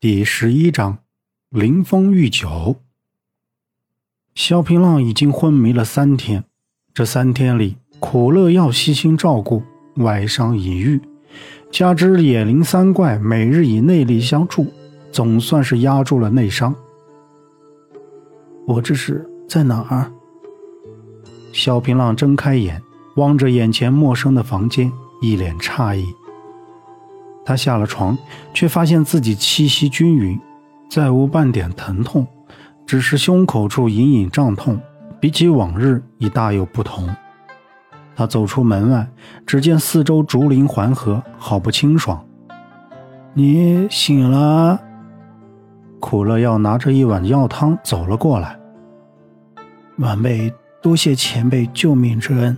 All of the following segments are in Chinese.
第十一章，临风御酒。萧平浪已经昏迷了三天，这三天里，苦乐药悉心照顾，外伤已愈，加之野灵三怪每日以内力相助，总算是压住了内伤。我这是在哪儿？萧平浪睁开眼，望着眼前陌生的房间，一脸诧异。他下了床，却发现自己气息均匀，再无半点疼痛，只是胸口处隐隐胀痛，比起往日已大有不同。他走出门外，只见四周竹林环河，好不清爽。你醒了。苦乐药拿着一碗药汤走了过来。晚辈多谢前辈救命之恩。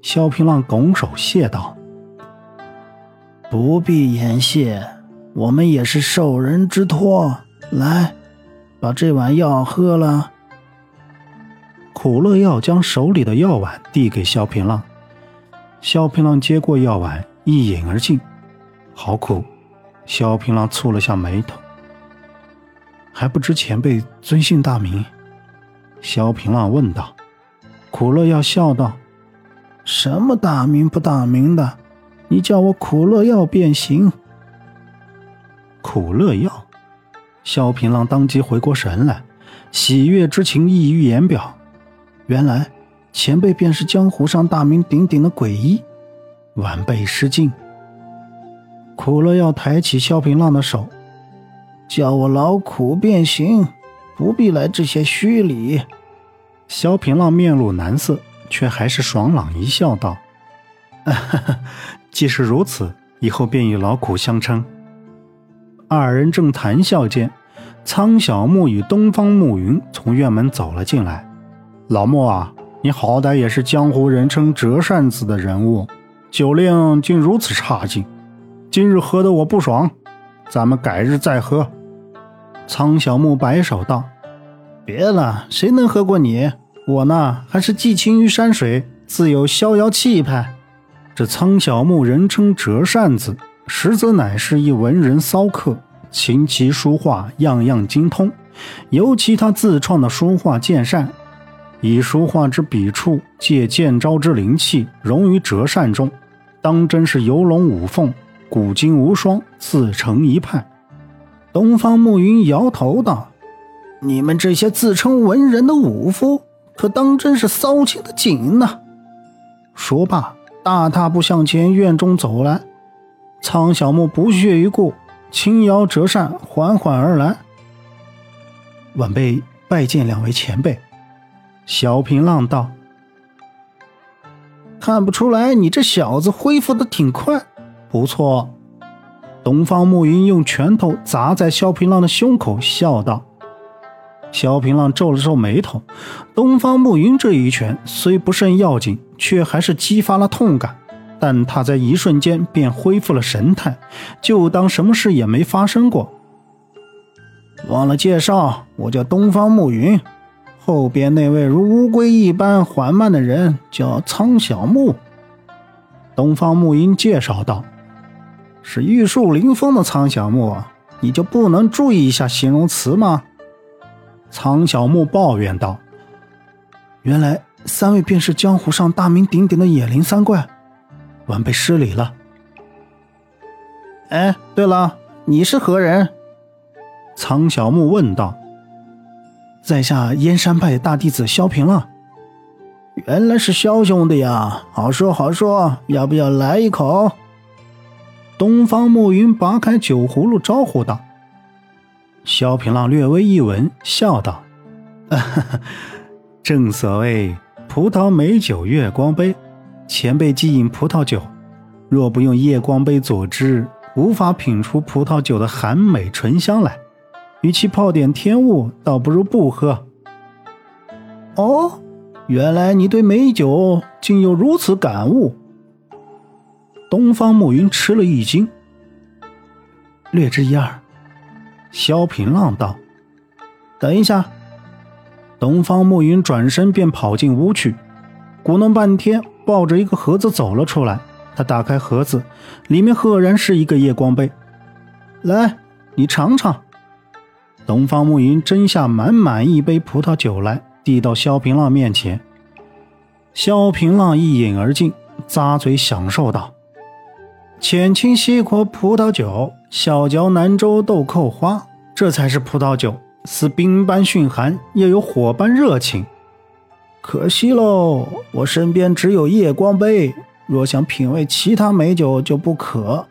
萧平浪拱手谢道。不必言谢，我们也是受人之托。来，把这碗药喝了。苦乐药将手里的药碗递给萧平浪，萧平浪接过药碗，一饮而尽。好苦！萧平浪蹙了下眉头。还不知前辈尊姓大名？萧平浪问道。苦乐药笑道：“什么大名不大名的？”你叫我苦乐药便行。苦乐药，萧平浪当即回过神来，喜悦之情溢于言表。原来前辈便是江湖上大名鼎鼎的鬼医，晚辈失敬。苦乐药抬起萧平浪的手，叫我劳苦便行，不必来这些虚礼。萧平浪面露难色，却还是爽朗一笑，道：“哈哈。” 既是如此，以后便与老苦相称。二人正谈笑间，苍小木与东方暮云从院门走了进来。老木啊，你好歹也是江湖人称折扇子的人物，酒量竟如此差劲，今日喝得我不爽，咱们改日再喝。苍小木摆手道：“别了，谁能喝过你？我呢，还是寄情于山水，自有逍遥气派。”这苍小木人称折扇子，实则乃是一文人骚客，琴棋书画样样精通。尤其他自创的书画剑扇，以书画之笔触借剑招之灵气融于折扇中，当真是游龙舞凤，古今无双，自成一派。东方暮云摇头道：“你们这些自称文人的武夫，可当真是骚情的紧呢！”说罢。大踏步向前院中走来，苍小木不屑一顾，轻摇折扇，缓缓而来。晚辈拜见两位前辈。小平浪道：“看不出来，你这小子恢复的挺快，不错。”东方暮云用拳头砸在萧平浪的胸口，笑道。萧平浪皱了皱眉头，东方暮云这一拳虽不甚要紧，却还是激发了痛感。但他在一瞬间便恢复了神态，就当什么事也没发生过。忘了介绍，我叫东方暮云，后边那位如乌龟一般缓慢的人叫苍小木。东方暮云介绍道：“是玉树临风的苍小木，你就不能注意一下形容词吗？”苍小木抱怨道：“原来三位便是江湖上大名鼎鼎的野灵三怪，晚辈失礼了。”哎，对了，你是何人？苍小木问道。“在下燕山派大弟子萧平了。”原来是萧兄弟呀，好说好说，要不要来一口？东方暮云拔开酒葫芦，招呼道。萧平浪略微一闻，笑道：“ 正所谓葡萄美酒月光杯，前辈既饮葡萄酒，若不用夜光杯佐之，无法品出葡萄酒的含美醇香来。与其泡点天物，倒不如不喝。”哦，原来你对美酒竟有如此感悟。东方暮云吃了一惊，略知一二。萧平浪道：“等一下。”东方暮云转身便跑进屋去，鼓弄半天，抱着一个盒子走了出来。他打开盒子，里面赫然是一个夜光杯。来，你尝尝。东方暮云斟下满满一杯葡萄酒来，递到萧平浪面前。萧平浪一饮而尽，咂嘴享受道：“浅清西国葡萄酒，小嚼南州豆蔻花，这才是葡萄酒，似冰般驯寒，又有火般热情。可惜喽，我身边只有夜光杯，若想品味其他美酒就不可。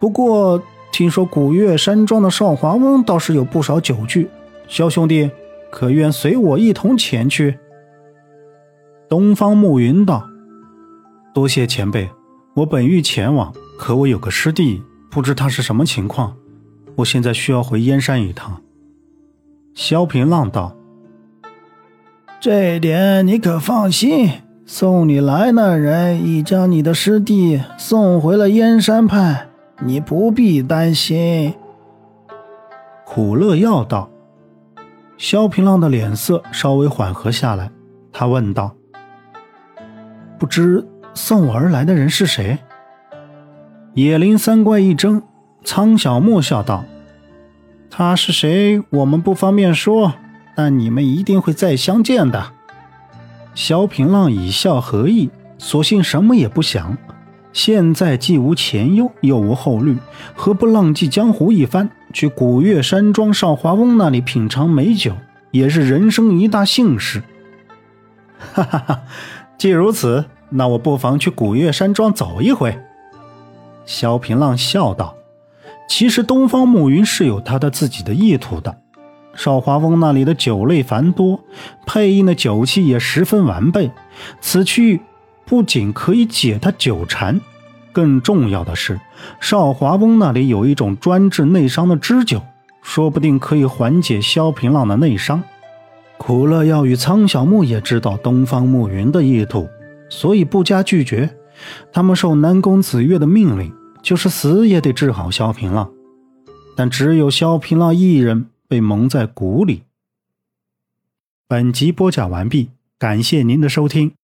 不过……”听说古月山庄的少华翁倒是有不少酒具，萧兄弟可愿随我一同前去？东方暮云道：“多谢前辈，我本欲前往，可我有个师弟，不知他是什么情况，我现在需要回燕山一趟。”萧平浪道：“这点你可放心，送你来那人已将你的师弟送回了燕山派。”你不必担心。”苦乐药道。萧平浪的脸色稍微缓和下来，他问道：“不知送我而来的人是谁？”野林三怪一怔，苍小木笑道：“他是谁，我们不方便说，但你们一定会再相见的。”萧平浪以笑何意？索性什么也不想。现在既无前忧，又无后虑，何不浪迹江湖一番，去古月山庄少华翁那里品尝美酒，也是人生一大幸事。哈哈哈！既如此，那我不妨去古月山庄走一回。萧平浪笑道：“其实东方暮云是有他的自己的意图的。少华翁那里的酒类繁多，配音的酒器也十分完备，此去。”不仅可以解他酒馋，更重要的是，少华翁那里有一种专治内伤的支酒，说不定可以缓解萧平浪的内伤。苦乐药与苍小木也知道东方暮云的意图，所以不加拒绝。他们受南宫子月的命令，就是死也得治好萧平浪。但只有萧平浪一人被蒙在鼓里。本集播讲完毕，感谢您的收听。